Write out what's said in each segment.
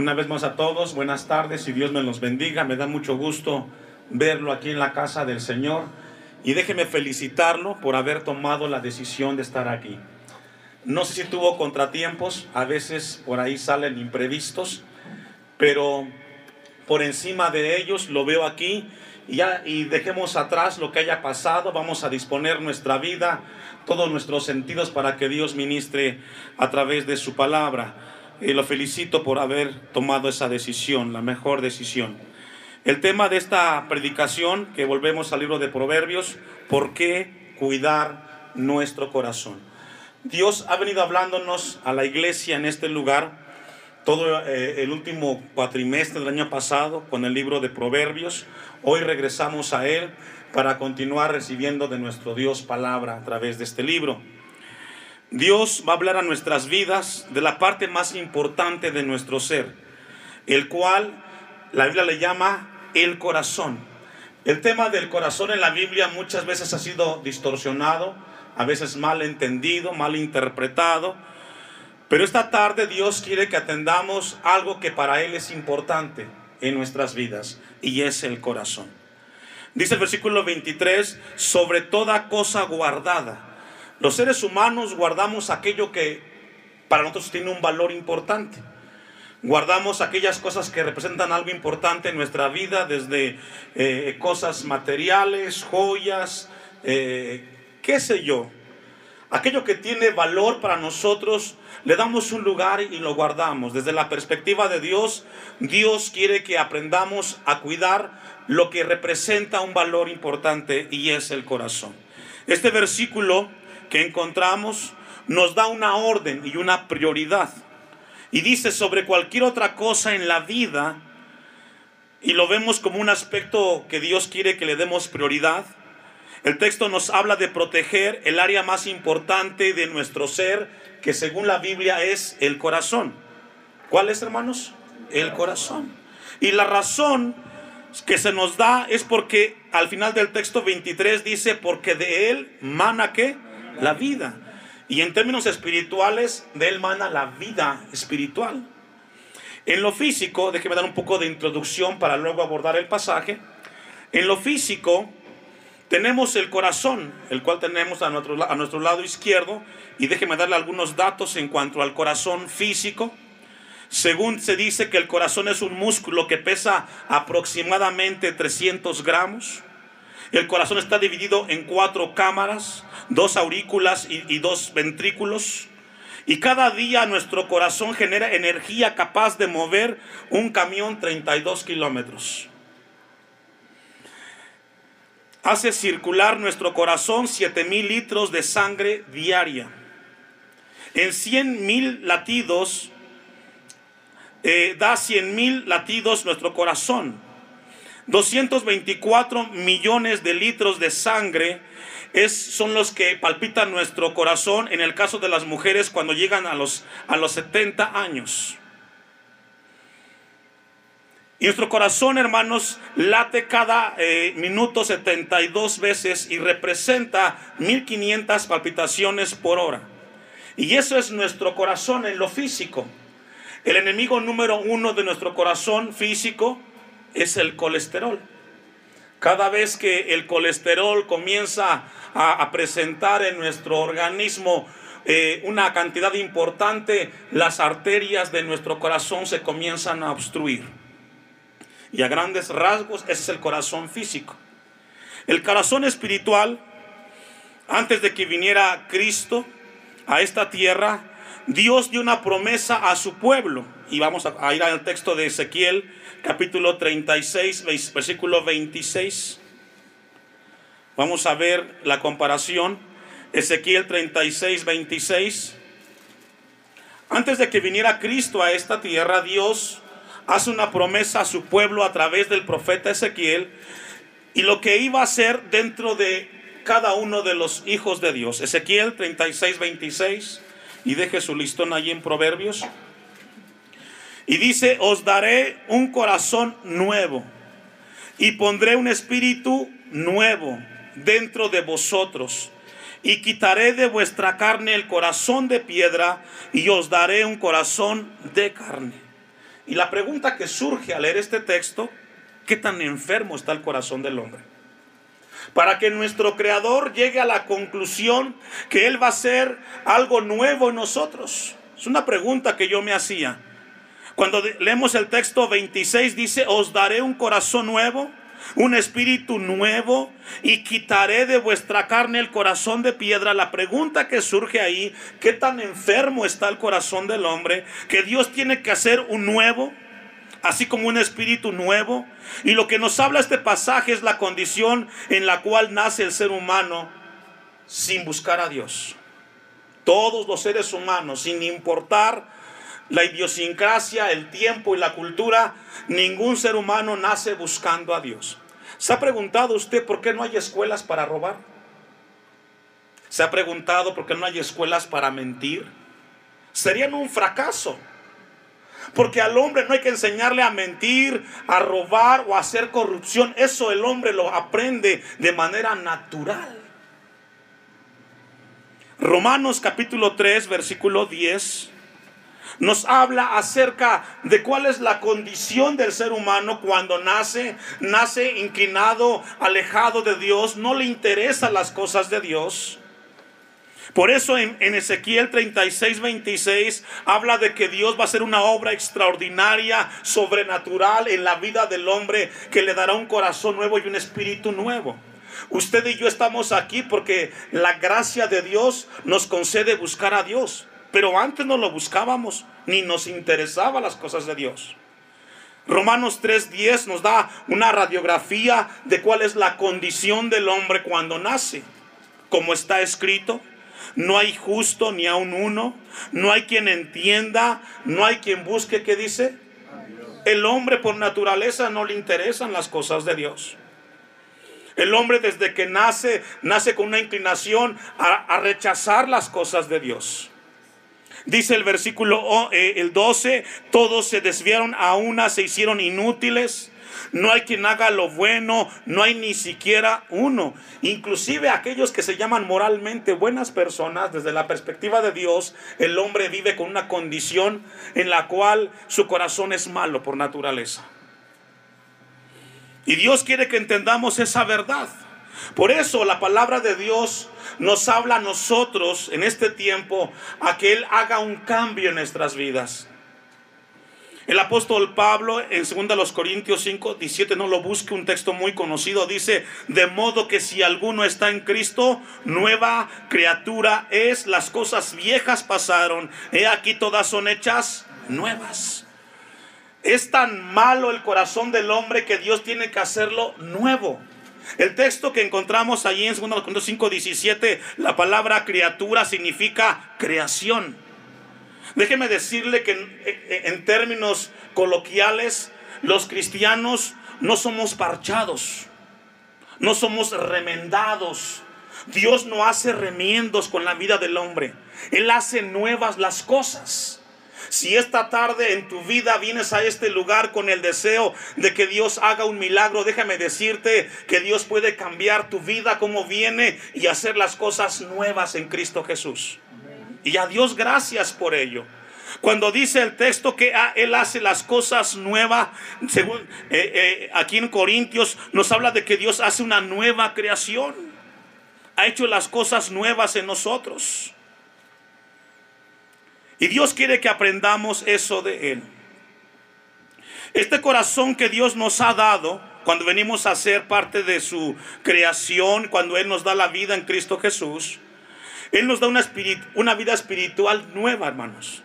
Una vez más a todos, buenas tardes y Dios me los bendiga. Me da mucho gusto verlo aquí en la casa del Señor y déjeme felicitarlo por haber tomado la decisión de estar aquí. No sé si tuvo contratiempos, a veces por ahí salen imprevistos, pero por encima de ellos lo veo aquí y ya y dejemos atrás lo que haya pasado, vamos a disponer nuestra vida, todos nuestros sentidos para que Dios ministre a través de su palabra. Y lo felicito por haber tomado esa decisión, la mejor decisión. El tema de esta predicación, que volvemos al libro de Proverbios, ¿por qué cuidar nuestro corazón? Dios ha venido hablándonos a la iglesia en este lugar todo eh, el último cuatrimestre del año pasado con el libro de Proverbios. Hoy regresamos a él para continuar recibiendo de nuestro Dios palabra a través de este libro. Dios va a hablar a nuestras vidas de la parte más importante de nuestro ser, el cual la Biblia le llama el corazón. El tema del corazón en la Biblia muchas veces ha sido distorsionado, a veces mal entendido, mal interpretado, pero esta tarde Dios quiere que atendamos algo que para Él es importante en nuestras vidas y es el corazón. Dice el versículo 23, sobre toda cosa guardada. Los seres humanos guardamos aquello que para nosotros tiene un valor importante. Guardamos aquellas cosas que representan algo importante en nuestra vida, desde eh, cosas materiales, joyas, eh, qué sé yo. Aquello que tiene valor para nosotros, le damos un lugar y lo guardamos. Desde la perspectiva de Dios, Dios quiere que aprendamos a cuidar lo que representa un valor importante y es el corazón. Este versículo que encontramos nos da una orden y una prioridad. Y dice sobre cualquier otra cosa en la vida, y lo vemos como un aspecto que Dios quiere que le demos prioridad. El texto nos habla de proteger el área más importante de nuestro ser, que según la Biblia es el corazón. ¿Cuál es, hermanos? El corazón. Y la razón que se nos da es porque al final del texto 23 dice, porque de él mana que la vida. Y en términos espirituales, de él mana la vida espiritual. En lo físico, déjeme dar un poco de introducción para luego abordar el pasaje. En lo físico, tenemos el corazón, el cual tenemos a nuestro, a nuestro lado izquierdo. Y déjeme darle algunos datos en cuanto al corazón físico. Según se dice que el corazón es un músculo que pesa aproximadamente 300 gramos. El corazón está dividido en cuatro cámaras, dos aurículas y, dos ventrículos. Y cada día nuestro corazón genera energía capaz de mover un camión 32 kilómetros. Hace circular nuestro corazón 7 mil litros de sangre diaria. En 100 mil latidos, eh, da 100 mil latidos nuestro corazón. 224 millones de litros de sangre es, son los que palpitan nuestro corazón en el caso de las mujeres cuando llegan a los, a los 70 años. Y nuestro corazón, hermanos, late cada eh, minuto 72 veces y representa 1500 palpitaciones por hora. Y eso es nuestro corazón en lo físico. El enemigo número uno de nuestro corazón físico es el colesterol. Cada vez que el colesterol comienza a, presentar en nuestro organismo eh, una cantidad importante, las arterias de nuestro corazón se comienzan a obstruir. Y a grandes rasgos, ese es el corazón físico. El corazón espiritual, antes de que viniera Cristo a esta tierra, Dios dio una promesa a su pueblo. Y vamos a ir al texto de Ezequiel capítulo 36, versículo 26. Vamos a ver la comparación. Ezequiel 36, 26. Antes de que viniera Cristo a esta tierra, Dios hace una promesa a su pueblo a través del profeta Ezequiel y lo que iba a hacer dentro de cada uno de los hijos de Dios. Ezequiel 36, 26. Y deje su listón allí en Proverbios. Y dice, os daré un corazón nuevo y pondré un espíritu nuevo dentro de vosotros. Y quitaré de vuestra carne el corazón de piedra y os daré un corazón de carne. Y la pregunta que surge al leer este texto, ¿qué tan enfermo está el corazón del hombre? Para que nuestro Creador llegue a la conclusión que Él va a hacer algo nuevo en nosotros. Es una pregunta que yo me hacía. Cuando leemos el texto 26 dice, os daré un corazón nuevo un espíritu nuevo y quitaré de vuestra carne el corazón de piedra. La pregunta que surge ahí, ¿qué tan enfermo está el corazón del hombre? Que Dios tiene que hacer un nuevo, así como un espíritu nuevo. Y lo que nos habla este pasaje es la condición en la cual nace el ser humano sin buscar a Dios. Todos los seres humanos, sin importar la idiosincrasia, el tiempo y la cultura, ningún ser humano nace buscando a Dios. ¿Se ha preguntado usted por qué no hay escuelas para robar? ¿Se ha preguntado por qué no hay escuelas para mentir? Serían un fracaso. Porque al hombre no hay que enseñarle a mentir, a robar o a hacer corrupción. Eso el hombre lo aprende de manera natural. Romanos capítulo 3, versículo 10 nos habla acerca de cuál es la condición del ser humano cuando nace, nace inclinado, alejado de Dios, no le interesan las cosas de Dios. Por eso en, Ezequiel 36, 26 habla de que Dios va a hacer una obra extraordinaria, sobrenatural en la vida del hombre, que le dará un corazón nuevo y un espíritu nuevo. Usted y yo estamos aquí porque la gracia de Dios nos concede buscar a Dios. Pero antes no lo buscábamos, ni nos interesaban las cosas de Dios. Romanos 3:10 nos da una radiografía de cuál es la condición del hombre cuando nace. Como está escrito, no hay justo ni aun uno, no hay quien entienda, no hay quien busque, ¿qué dice? El hombre por naturaleza no le interesan las cosas de Dios. El hombre desde que nace, nace con una inclinación a, a rechazar las cosas de Dios. Dice el versículo eh, el 12, todos se desviaron a una, se hicieron inútiles. No hay quien haga lo bueno, no hay ni siquiera uno. Inclusive aquellos que se llaman moralmente buenas personas, desde la perspectiva de Dios, el hombre vive con una condición en la cual su corazón es malo por naturaleza. Y Dios quiere que entendamos esa verdad. Por eso la palabra de Dios nos habla a nosotros en este tiempo a que Él haga un cambio en nuestras vidas. El apóstol Pablo en 2 Corintios 5, 17, no lo busque, un texto muy conocido, dice, de modo que si alguno está en Cristo, nueva criatura es, las cosas viejas pasaron, he aquí todas son hechas nuevas. Es tan malo el corazón del hombre que Dios tiene que hacerlo nuevo. El texto que encontramos allí en 2 Corintios 5, 17, la palabra criatura significa creación. Déjeme decirle que en, en términos coloquiales, los cristianos no somos parchados, no somos remendados. Dios no hace remiendos con la vida del hombre. Él hace nuevas las cosas. Si esta tarde en tu vida vienes a este lugar con el deseo de que Dios haga un milagro, déjame decirte que Dios puede cambiar tu vida como viene y hacer las cosas nuevas en Cristo Jesús. Y a Dios gracias por ello. Cuando dice el texto que ah, Él hace las cosas nuevas, según eh, eh, aquí en Corintios nos habla de que Dios hace una nueva creación. Ha hecho las cosas nuevas en nosotros. Y Dios quiere que aprendamos eso de Él. Este corazón que Dios nos ha dado cuando venimos a ser parte de su creación, cuando Él nos da la vida en Cristo Jesús, Él nos da una, una vida espiritual nueva, hermanos.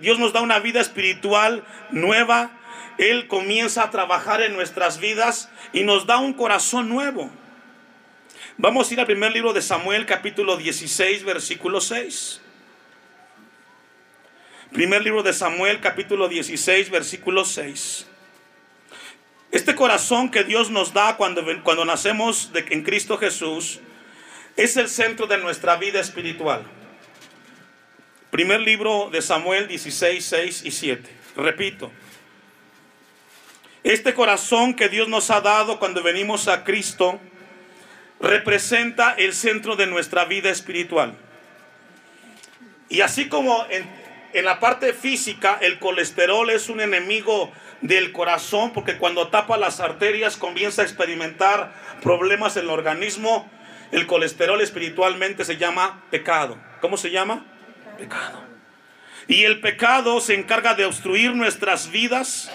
Dios nos da una vida espiritual nueva. Él comienza a trabajar en nuestras vidas y nos da un corazón nuevo. Vamos a ir al primer libro de Samuel, capítulo 16, versículo 6. Primer libro de Samuel, capítulo 16, versículo 6. Este corazón que Dios nos da cuando, cuando nacemos de, en Cristo Jesús es el centro de nuestra vida espiritual. Primer libro de Samuel 16, 6 y 7. Repito. Este corazón que Dios nos ha dado cuando venimos a Cristo representa el centro de nuestra vida espiritual. Y así como en, en la parte física el colesterol es un enemigo del corazón porque cuando tapa las arterias comienza a experimentar problemas en el organismo. El colesterol espiritualmente se llama pecado. ¿Cómo se llama? Pecado. Y el pecado se encarga de obstruir nuestras vidas,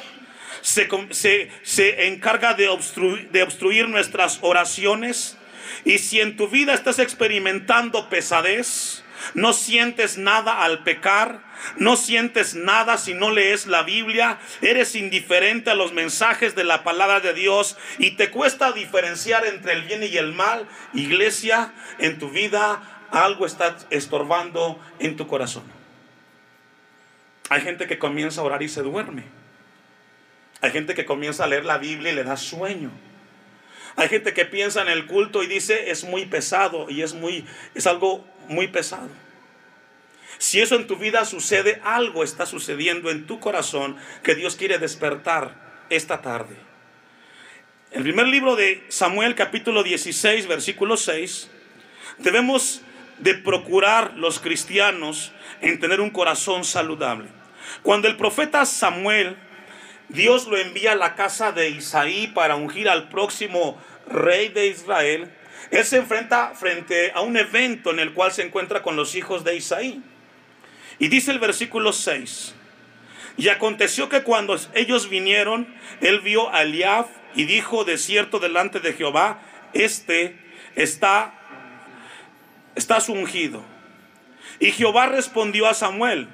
se, encarga de obstruir, de obstruir nuestras oraciones. Y si en tu vida estás experimentando pesadez, no sientes nada al pecar, no sientes nada si no lees la Biblia, eres indiferente a los mensajes de la palabra de Dios y te cuesta diferenciar entre el bien y el mal, iglesia, en tu vida algo está estorbando en tu corazón. Hay gente que comienza a orar y se duerme. Hay gente que comienza a leer la Biblia y le da sueño. Hay gente que piensa en el culto y dice es muy pesado y es muy es algo muy pesado. Si eso en tu vida sucede, algo está sucediendo en tu corazón que Dios quiere despertar esta tarde. El primer libro de Samuel capítulo 16 versículo 6 debemos de procurar los cristianos en tener un corazón saludable. Cuando el profeta Samuel Dios lo envía a la casa de Isaí para ungir al próximo rey de Israel, él se enfrenta frente a un evento en el cual se encuentra con los hijos de Isaí. Y dice el versículo 6. Y aconteció que cuando ellos vinieron, él vio a Eliab y dijo de cierto delante de Jehová, este está, está ungido. Y Jehová respondió a Samuel,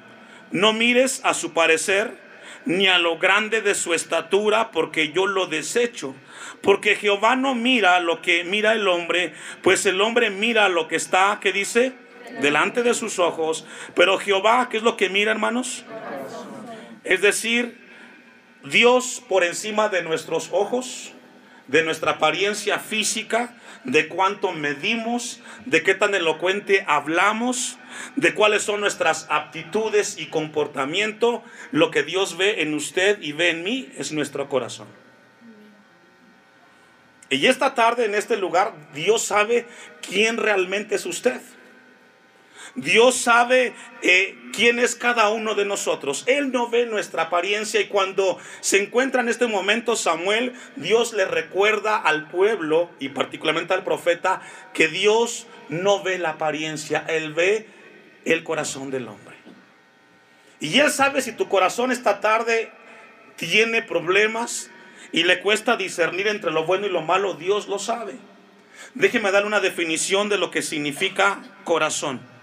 no mires a su parecer ni a lo grande de su estatura, porque yo lo desecho. Porque Jehová no mira lo que mira el hombre, pues el hombre mira lo que está, que dice, delante de sus ojos. Pero Jehová, ¿qué es lo que mira, hermanos? Es decir, Dios por encima de nuestros ojos, de nuestra apariencia física, de cuánto medimos, de qué tan elocuente hablamos, de cuáles son nuestras aptitudes y comportamiento. Lo que Dios ve en usted y ve en mí es nuestro corazón. Y esta tarde en este lugar Dios sabe quién realmente es usted. Dios sabe eh, quién es cada uno de nosotros. Él no ve nuestra apariencia y cuando se encuentra en este momento Samuel, Dios le recuerda al pueblo y particularmente al profeta que Dios no ve la apariencia, Él ve el corazón del hombre. Y Él sabe si tu corazón esta tarde tiene problemas y le cuesta discernir entre lo bueno y lo malo, Dios lo sabe. Déjeme dar una definición de lo que significa corazón.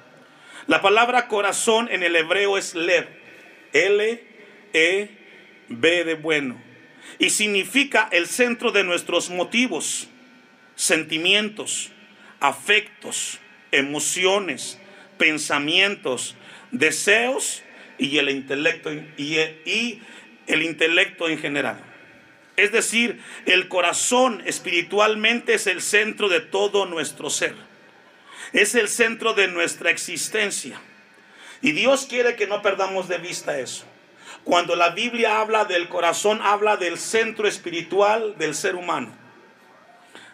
La palabra corazón en el hebreo es lev, L, E, B de bueno. Y significa el centro de nuestros motivos, sentimientos, afectos, emociones, pensamientos, deseos y el intelecto y el intelecto en general. Es decir, el corazón espiritualmente es el centro de todo nuestro ser es el centro de nuestra existencia. Y Dios quiere que no perdamos de vista eso. Cuando la Biblia habla del corazón, habla del centro espiritual del ser humano.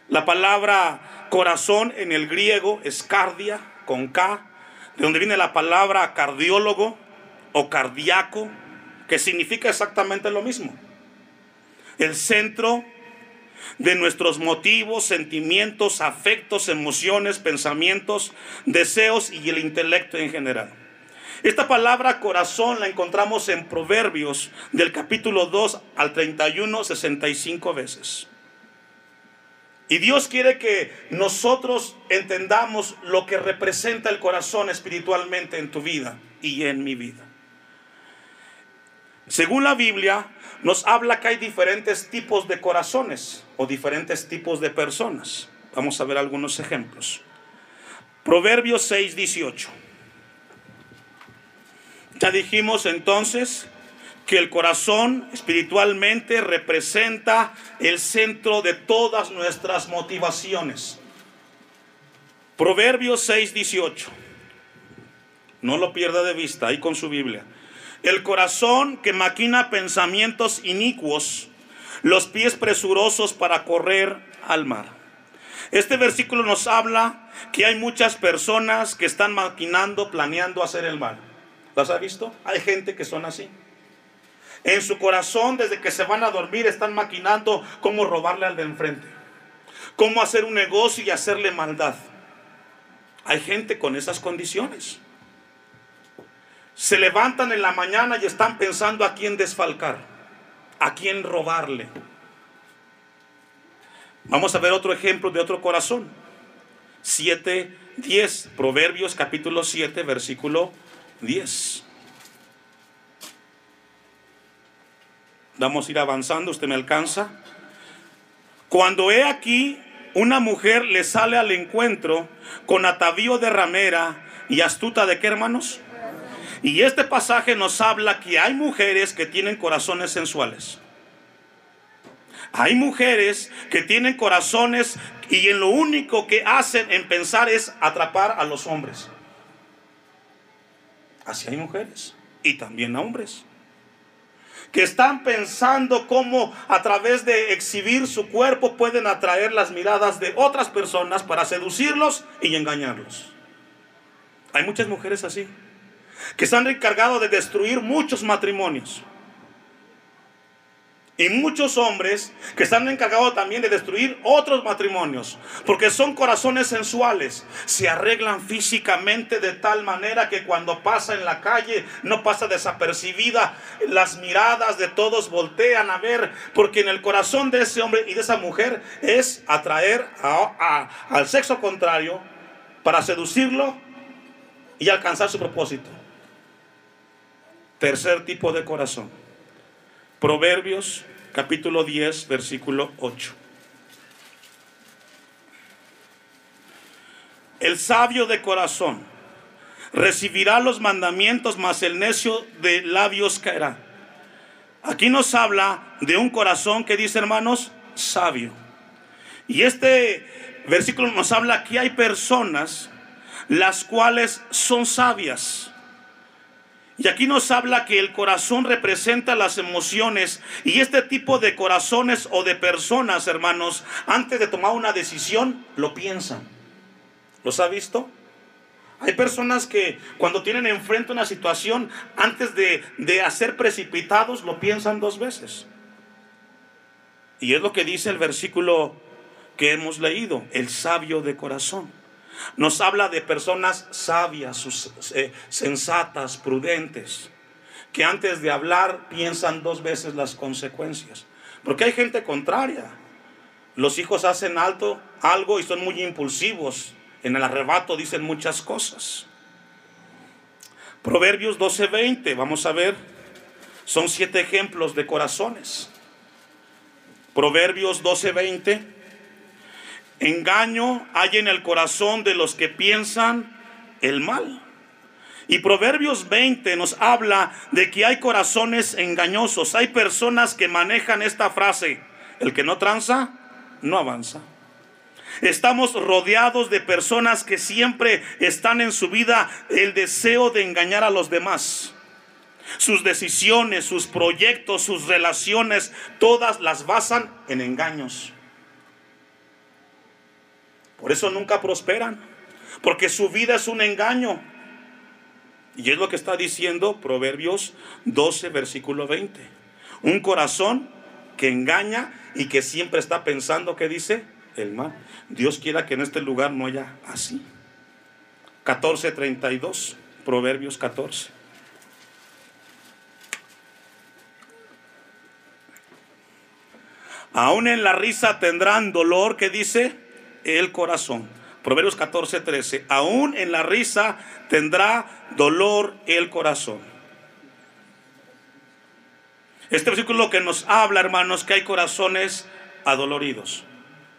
La palabra corazón en el griego es cardia, con K, de donde viene la palabra cardiólogo o cardíaco, que significa exactamente lo mismo. El centro de nuestros motivos, sentimientos, afectos, emociones, pensamientos, deseos y el intelecto en general. Esta palabra corazón la encontramos en Proverbios del capítulo 2 al 31, 65 veces. Y Dios quiere que nosotros entendamos lo que representa el corazón espiritualmente en tu vida y en mi vida. Según la Biblia, nos habla que hay diferentes tipos de corazones o diferentes tipos de personas. Vamos a ver algunos ejemplos. Proverbios 6, 18. Ya dijimos entonces que el corazón espiritualmente representa el centro de todas nuestras motivaciones. Proverbios 6, 18. No lo pierda de vista ahí con su Biblia. El corazón que maquina pensamientos inicuos, los pies presurosos para correr al mar. Este versículo nos habla que hay muchas personas que están maquinando, planeando hacer el mal. ¿Las ha visto? Hay gente que son así. En su corazón, desde que se van a dormir, están maquinando cómo robarle al de enfrente. Cómo hacer un negocio y hacerle maldad. Hay gente con esas condiciones. Se levantan en la mañana y están pensando a quién desfalcar, a quién robarle. Vamos a ver otro ejemplo de otro corazón. 7, 10. Proverbios capítulo 7, versículo 10. Vamos a ir avanzando, usted me alcanza. Cuando he aquí, una mujer le sale al encuentro con atavío de ramera y astuta de qué hermanos? Y este pasaje nos habla que hay mujeres que tienen corazones sensuales. Hay mujeres que tienen corazones y en lo único que hacen en pensar es atrapar a los hombres. Así hay mujeres y también hombres que están pensando cómo a través de exhibir su cuerpo pueden atraer las miradas de otras personas para seducirlos y engañarlos. Hay muchas mujeres así, que se han encargado de destruir muchos matrimonios. Y muchos hombres que están encargados también de destruir otros matrimonios. Porque son corazones sensuales. Se arreglan físicamente de tal manera que cuando pasa en la calle no pasa desapercibida. Las miradas de todos voltean a ver. Porque en el corazón de ese hombre y de esa mujer es atraer al sexo contrario para seducirlo y alcanzar su propósito. Tercer tipo de corazón Proverbios capítulo 10, versículo 8. El sabio de corazón recibirá los mandamientos, mas el necio de labios caerá. Aquí nos habla de un corazón que dice, hermanos, sabio. Y este versículo nos habla que hay personas las cuales son sabias. Y aquí nos habla que el corazón representa las emociones y este tipo de corazones o de personas, hermanos, antes de tomar una decisión, lo piensan. ¿Los ha visto? Hay personas que cuando tienen enfrente una situación, antes de, de hacer precipitados, lo piensan dos veces. Y es lo que dice el versículo que hemos leído, el sabio de corazón. Nos habla de personas sabias, eh, sensatas, prudentes, que antes de hablar piensan dos veces las consecuencias. Porque hay gente contraria. Los hijos hacen alto algo y son muy impulsivos. En el arrebato dicen muchas cosas. Proverbios 12:20, vamos a ver. Son siete ejemplos de corazones. Proverbios 12:20 Engaño hay en el corazón de los que piensan el mal. Y Proverbios 20 nos habla de que hay corazones engañosos. Hay personas que manejan esta frase. El que no tranza, no avanza. Estamos rodeados de personas que siempre están en su vida el deseo de engañar a los demás. Sus decisiones, sus proyectos, sus relaciones, todas las basan en engaños. Por eso nunca prosperan. Porque su vida es un engaño. Y es lo que está diciendo Proverbios 12, versículo 20. Un corazón que engaña y que siempre está pensando que dice el mal. Dios quiera que en este lugar no haya así. 14:32, Proverbios 14. Aún en la risa tendrán dolor que dice el corazón. Proverbios 14, 13. Aún en la risa tendrá dolor el corazón. Este versículo que nos habla, hermanos, que hay corazones adoloridos,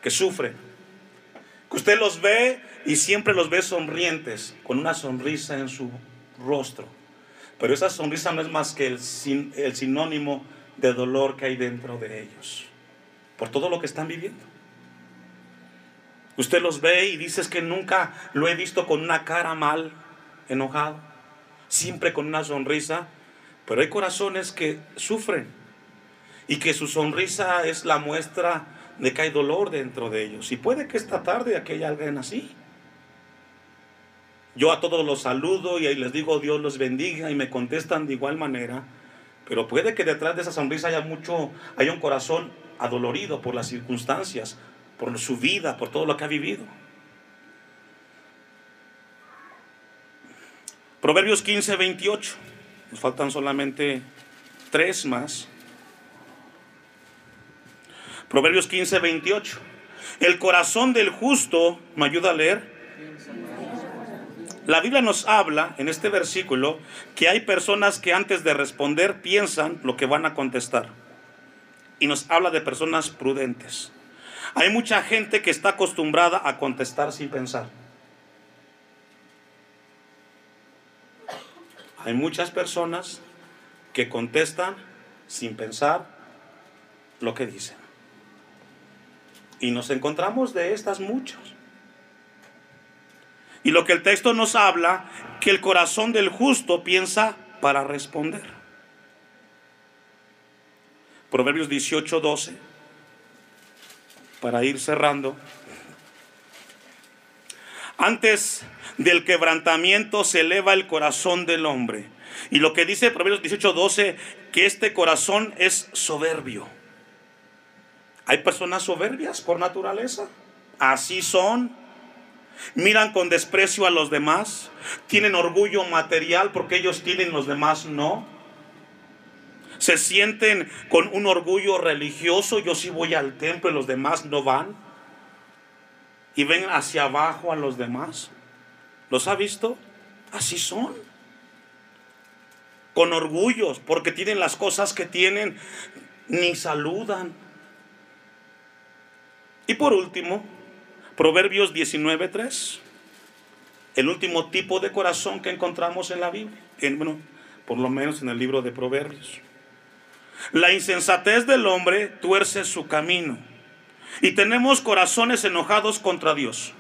que sufren. Que usted los ve y siempre los ve sonrientes, con una sonrisa en su rostro. Pero esa sonrisa no es más que el, el sinónimo de dolor que hay dentro de ellos, por todo lo que están viviendo. Usted los ve y dice que nunca lo he visto con una cara mal, enojado, siempre con una sonrisa. Pero hay corazones que sufren y que su sonrisa es la muestra de que hay dolor dentro de ellos. Y puede que esta tarde aquí haya alguien así. Yo a todos los saludo y les digo Dios los bendiga y me contestan de igual manera. Pero puede que detrás de esa sonrisa haya mucho, haya un corazón adolorido por las circunstancias, por su vida, por todo lo que ha vivido. Proverbios 15, 28. Nos faltan solamente tres más. Proverbios 15, 28. El corazón del justo, ¿me ayuda a leer? La Biblia nos habla en este versículo que hay personas que antes de responder piensan lo que van a contestar. Y nos habla de personas prudentes. Hay mucha gente que está acostumbrada a contestar sin pensar. Hay muchas personas que contestan sin pensar lo que dicen. Y nos encontramos de estas muchas. Y lo que el texto nos habla, que el corazón del justo piensa para responder. Proverbios 18, 12, para ir cerrando. Antes del quebrantamiento se eleva el corazón del hombre. Y lo que dice Proverbios 18, 12, que este corazón es soberbio. Hay personas soberbias por naturaleza. Así son. Miran con desprecio a los demás. Tienen orgullo material porque ellos tienen, los demás no. Se sienten con un orgullo religioso. Yo sí voy al templo y los demás no van. Y ven hacia abajo a los demás. ¿Los ha visto? Así son. Con orgullos porque tienen las cosas que tienen. Ni saludan. Y por último, Proverbios 19.3. El último tipo de corazón que encontramos en la Biblia. bueno, por lo menos en el libro de Proverbios. La insensatez del hombre tuerce su camino. Y tenemos corazones enojados contra Dios.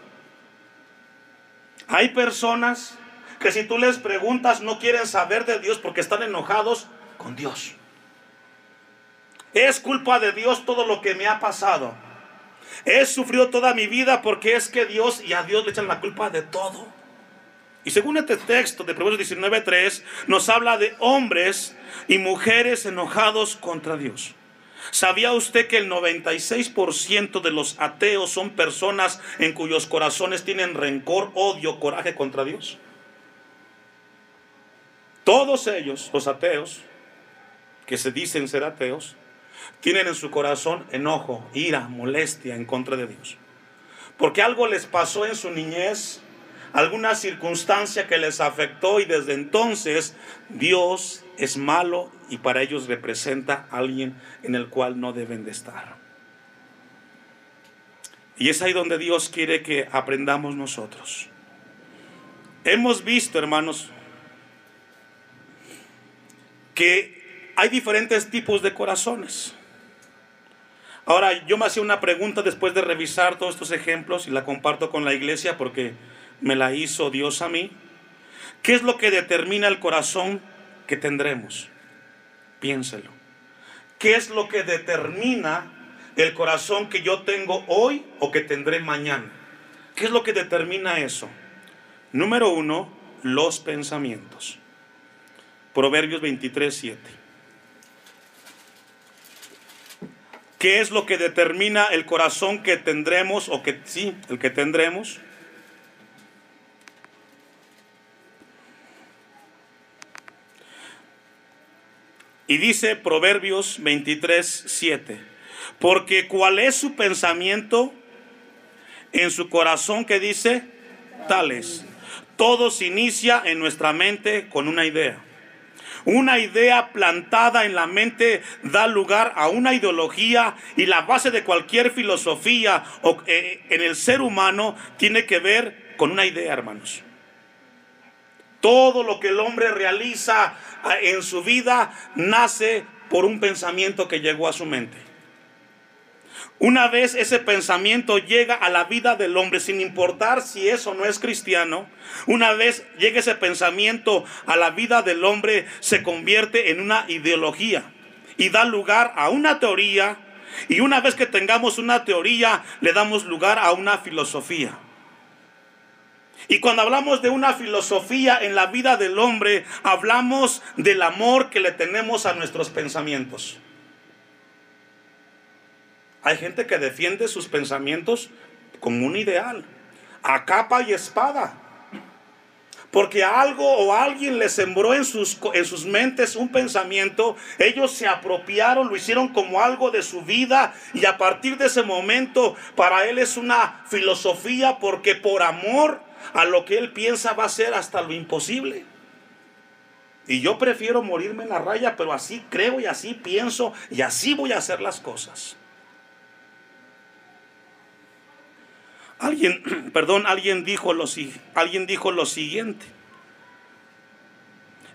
Hay personas que si tú les preguntas no quieren saber de Dios porque están enojados con Dios. Es culpa de Dios todo lo que me ha pasado. He sufrido toda mi vida porque es que Dios y a Dios le echan la culpa de todo. Y según este texto de Proverbios 19:3, nos habla de hombres y mujeres enojados contra Dios. ¿Sabía usted que el 96% de los ateos son personas en cuyos corazones tienen rencor, odio, coraje contra Dios? Todos ellos, los ateos, que se dicen ser ateos, tienen en su corazón enojo, ira, molestia en contra de Dios. Porque algo les pasó en su niñez, alguna circunstancia que les afectó y desde entonces Dios es malo y para ellos representa a alguien en el cual no deben de estar. Y es ahí donde Dios quiere que aprendamos nosotros. Hemos visto, hermanos, que hay diferentes tipos de corazones. Ahora, yo me hacía una pregunta después de revisar todos estos ejemplos y la comparto con la iglesia porque me la hizo Dios a mí. ¿Qué es lo que determina el corazón que tendremos? Piénselo. ¿Qué es lo que determina el corazón que yo tengo hoy o que tendré mañana? ¿Qué es lo que determina eso? Número uno, los pensamientos. Proverbios 23, 7. ¿Qué es lo que determina el corazón que tendremos o que sí, el que tendremos? Y dice Proverbios 23, 7. Porque cuál es su pensamiento en su corazón que dice, tales. Todo se inicia en nuestra mente con una idea. Una idea plantada en la mente da lugar a una ideología y la base de cualquier filosofía eh, en el ser humano tiene que ver con una idea, hermanos. Todo lo que el hombre realiza ah, en su vida nace por un pensamiento que llegó a su mente. Una vez ese pensamiento llega a la vida del hombre, sin importar si eso no es cristiano, una vez llega ese pensamiento a la vida del hombre, se convierte en una ideología y da lugar a una teoría. Y una vez que tengamos una teoría, le damos lugar a una filosofía. Y cuando hablamos de una filosofía en la vida del hombre, hablamos del amor que le tenemos a nuestros pensamientos. Hay gente que defiende sus pensamientos como un ideal, a capa y espada. Porque algo o alguien le sembró en sus, en sus mentes un pensamiento, ellos se apropiaron, lo hicieron como algo de su vida y a partir de ese momento para él es una filosofía porque por amor a lo que él piensa va a ser hasta lo imposible. Y yo prefiero morirme en la raya, pero así creo y así pienso y así voy a hacer las cosas. Alguien, perdón, alguien dijo lo, alguien dijo lo siguiente.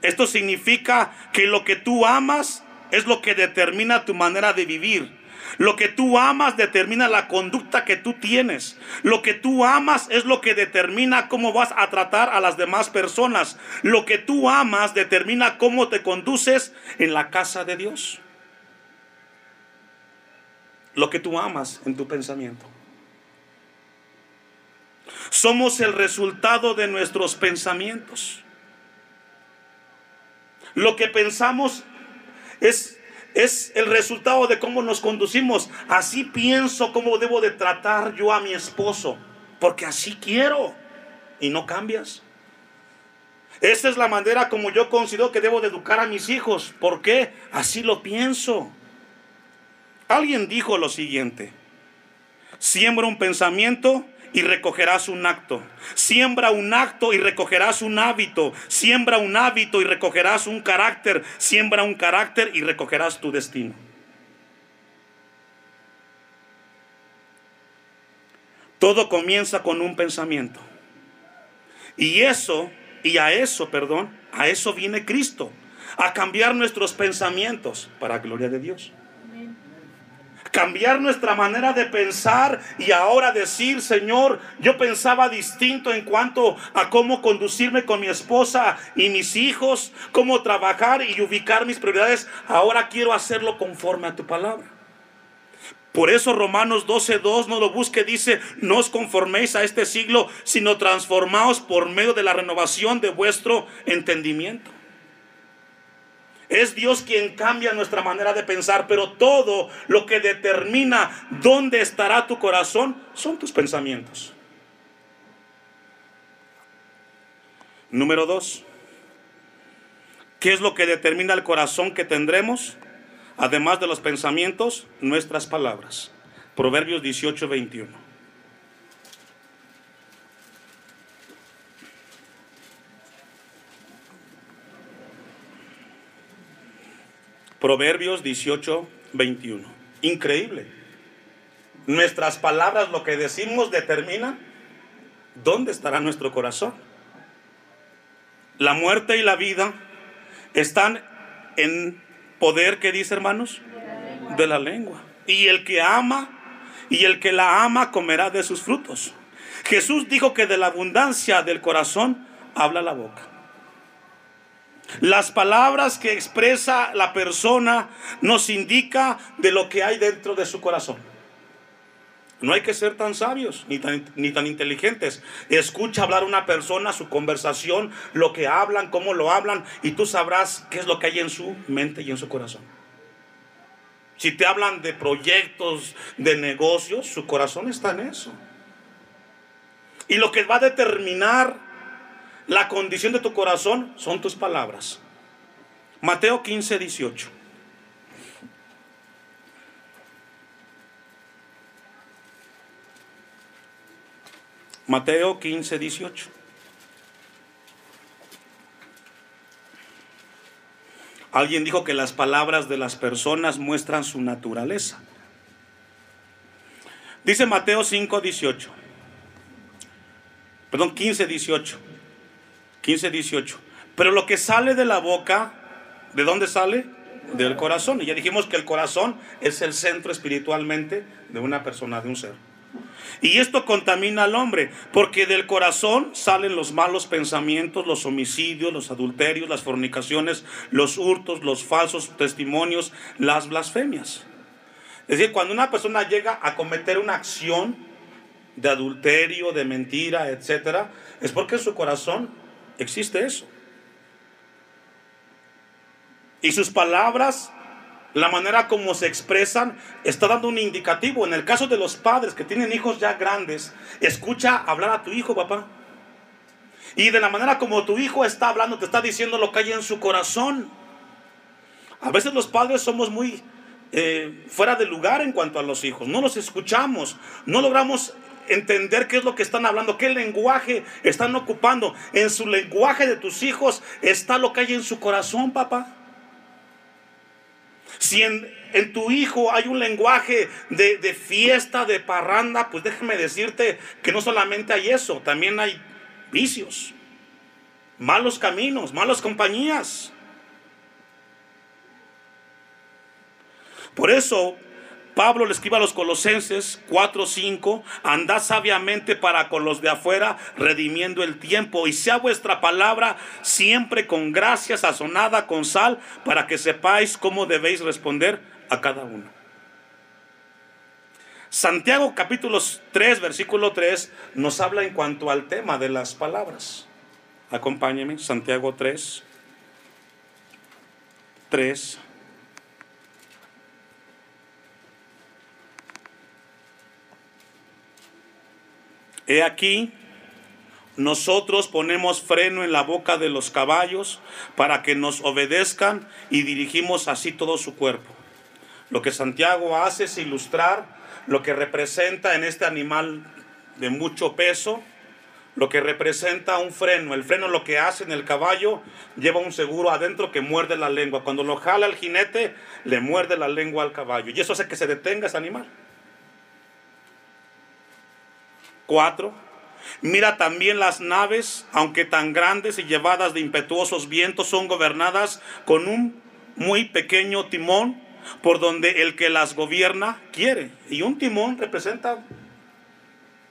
Esto significa que lo que tú amas es lo que determina tu manera de vivir. Lo que tú amas determina la conducta que tú tienes. Lo que tú amas es lo que determina cómo vas a tratar a las demás personas. Lo que tú amas determina cómo te conduces en la casa de Dios. Lo que tú amas en tu pensamiento. Somos el resultado de nuestros pensamientos. Lo que pensamos es, es el resultado de cómo nos conducimos. Así pienso cómo debo de tratar yo a mi esposo, porque así quiero y no cambias. Esa es la manera como yo considero que debo de educar a mis hijos. ¿Por qué? Así lo pienso. Alguien dijo lo siguiente. Siembra un pensamiento y recogerás un acto. Siembra un acto y recogerás un hábito. Siembra un hábito y recogerás un carácter. Siembra un carácter y recogerás tu destino. Todo comienza con un pensamiento. Y eso, y a eso, perdón, a eso viene Cristo. A cambiar nuestros pensamientos para gloria de Dios cambiar nuestra manera de pensar y ahora decir, Señor, yo pensaba distinto en cuanto a cómo conducirme con mi esposa y mis hijos, cómo trabajar y ubicar mis prioridades. Ahora quiero hacerlo conforme a tu palabra. Por eso Romanos 12.2 no lo busque, dice, no os conforméis a este siglo, sino transformaos por medio de la renovación de vuestro entendimiento. Es Dios quien cambia nuestra manera de pensar, pero todo lo que determina dónde estará tu corazón son tus pensamientos. Número dos, ¿qué es lo que determina el corazón que tendremos? Además de los pensamientos, nuestras palabras. Proverbios 18, 21. Proverbios 18, 21. Increíble. Nuestras palabras, lo que decimos, determina dónde estará nuestro corazón. La muerte y la vida están en poder, que dice hermanos? De la lengua. Y el que ama y el que la ama comerá de sus frutos. Jesús dijo que de la abundancia del corazón habla la boca. Las palabras que expresa la persona nos indica de lo que hay dentro de su corazón. No hay que ser tan sabios ni tan, ni tan inteligentes. Escucha hablar una persona, su conversación, lo que hablan, cómo lo hablan, y tú sabrás qué es lo que hay en su mente y en su corazón. Si te hablan de proyectos, de negocios, su corazón está en eso. Y lo que va a determinar la condición de tu corazón son tus palabras. Mateo 15, 18. Mateo 15, 18. Alguien dijo que las palabras de las personas muestran su naturaleza. Dice Mateo 5, 18. Perdón, 15, 18. 15, 18. Pero lo que sale de la boca, ¿de dónde sale? Del corazón. Y ya dijimos que el corazón es el centro espiritualmente de una persona, de un ser. Y esto contamina al hombre, porque del corazón salen los malos pensamientos, los homicidios, los adulterios, las fornicaciones, los hurtos, los falsos testimonios, las blasfemias. Es decir, cuando una persona llega a cometer una acción de adulterio, de mentira, etcétera, es porque su corazón existe eso. Y sus palabras, la manera como se expresan, está dando un indicativo. En el caso de los padres que tienen hijos ya grandes, escucha hablar a tu hijo, papá. Y de la manera como tu hijo está hablando, te está diciendo lo que hay en su corazón. A veces los padres somos muy eh, fuera de lugar en cuanto a los hijos. No los escuchamos, no logramos entender qué es lo que están hablando, qué lenguaje están ocupando. En su lenguaje de tus hijos está lo que hay en su corazón, papá. Si en, tu hijo hay un lenguaje de, de, fiesta, de parranda, pues déjame decirte que no solamente hay eso, también hay vicios, malos caminos, malas compañías. Por eso Pablo le escribe a los Colosenses 4:5, andad sabiamente para con los de afuera, redimiendo el tiempo, y sea vuestra palabra siempre con gracia sazonada con sal, para que sepáis cómo debéis responder a cada uno. Santiago capítulo 3, versículo 3, nos habla en cuanto al tema de las palabras. Acompáñeme, Santiago 3, 3. He aquí, nosotros ponemos freno en la boca de los caballos para que nos obedezcan y dirigimos así todo su cuerpo. Lo que Santiago hace es ilustrar lo que representa en este animal de mucho peso, lo que representa un freno. El freno lo que hace en el caballo lleva un seguro adentro que muerde la lengua. Cuando lo jala el jinete, le muerde la lengua al caballo. Y eso hace que se detenga ese animal. Cuatro, mira también las naves, aunque tan grandes y llevadas de impetuosos vientos, son gobernadas con un muy pequeño timón por donde el que las gobierna quiere. Y un timón representa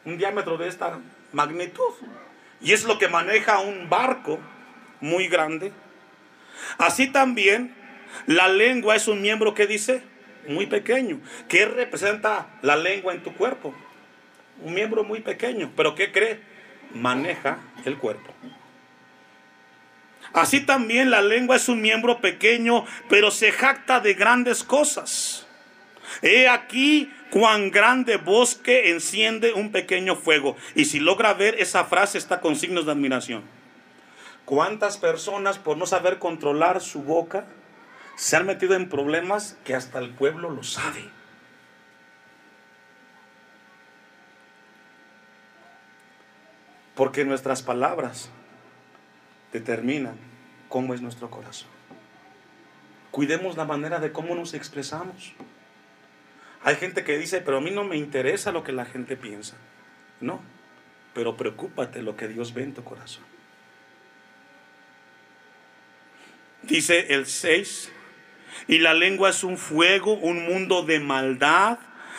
un diámetro de esta magnitud. Y es lo que maneja un barco muy grande. Así también la lengua es un miembro que dice muy pequeño. ¿Qué representa la lengua en tu cuerpo? Un miembro muy pequeño, pero ¿qué cree? Maneja el cuerpo. Así también la lengua es un miembro pequeño, pero se jacta de grandes cosas. He aquí cuán grande bosque enciende un pequeño fuego. Y si logra ver esa frase está con signos de admiración. ¿Cuántas personas por no saber controlar su boca se han metido en problemas que hasta el pueblo lo sabe? Porque nuestras palabras determinan cómo es nuestro corazón. Cuidemos la manera de cómo nos expresamos. Hay gente que dice, pero a mí no me interesa lo que la gente piensa. No, pero preocúpate lo que Dios ve en tu corazón. Dice el 6, y la lengua es un fuego, un mundo de maldad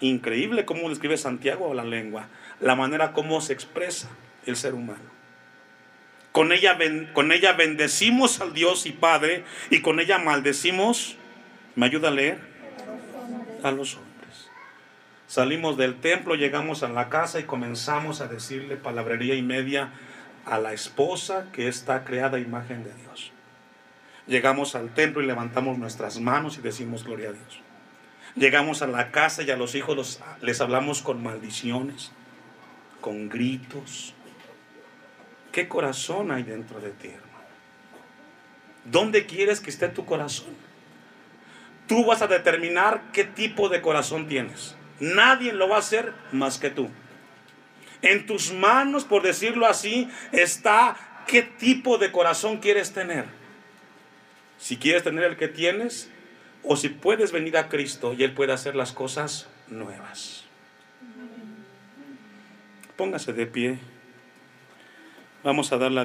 Increíble cómo describe Santiago la lengua, la manera como se expresa el ser humano. Con ella, con ella bendecimos al Dios y Padre y con ella maldecimos, ¿me ayuda a leer? A los hombres. Salimos del templo, llegamos a la casa y comenzamos a decirle palabrería y media a la esposa que está creada imagen de Dios. Llegamos al templo y levantamos nuestras manos y decimos gloria a Dios. Llegamos a la casa y a los hijos les hablamos con maldiciones, con gritos. ¿Qué corazón hay dentro de ti, hermano? ¿Dónde quieres que esté tu corazón? Tú vas a determinar qué tipo de corazón tienes. Nadie lo va a hacer más que tú. En tus manos, por decirlo así, está qué tipo de corazón quieres tener. Si quieres tener el que tienes, o si puedes venir a Cristo y Él puede hacer las cosas nuevas. Póngase de pie. Vamos a darle a Dios.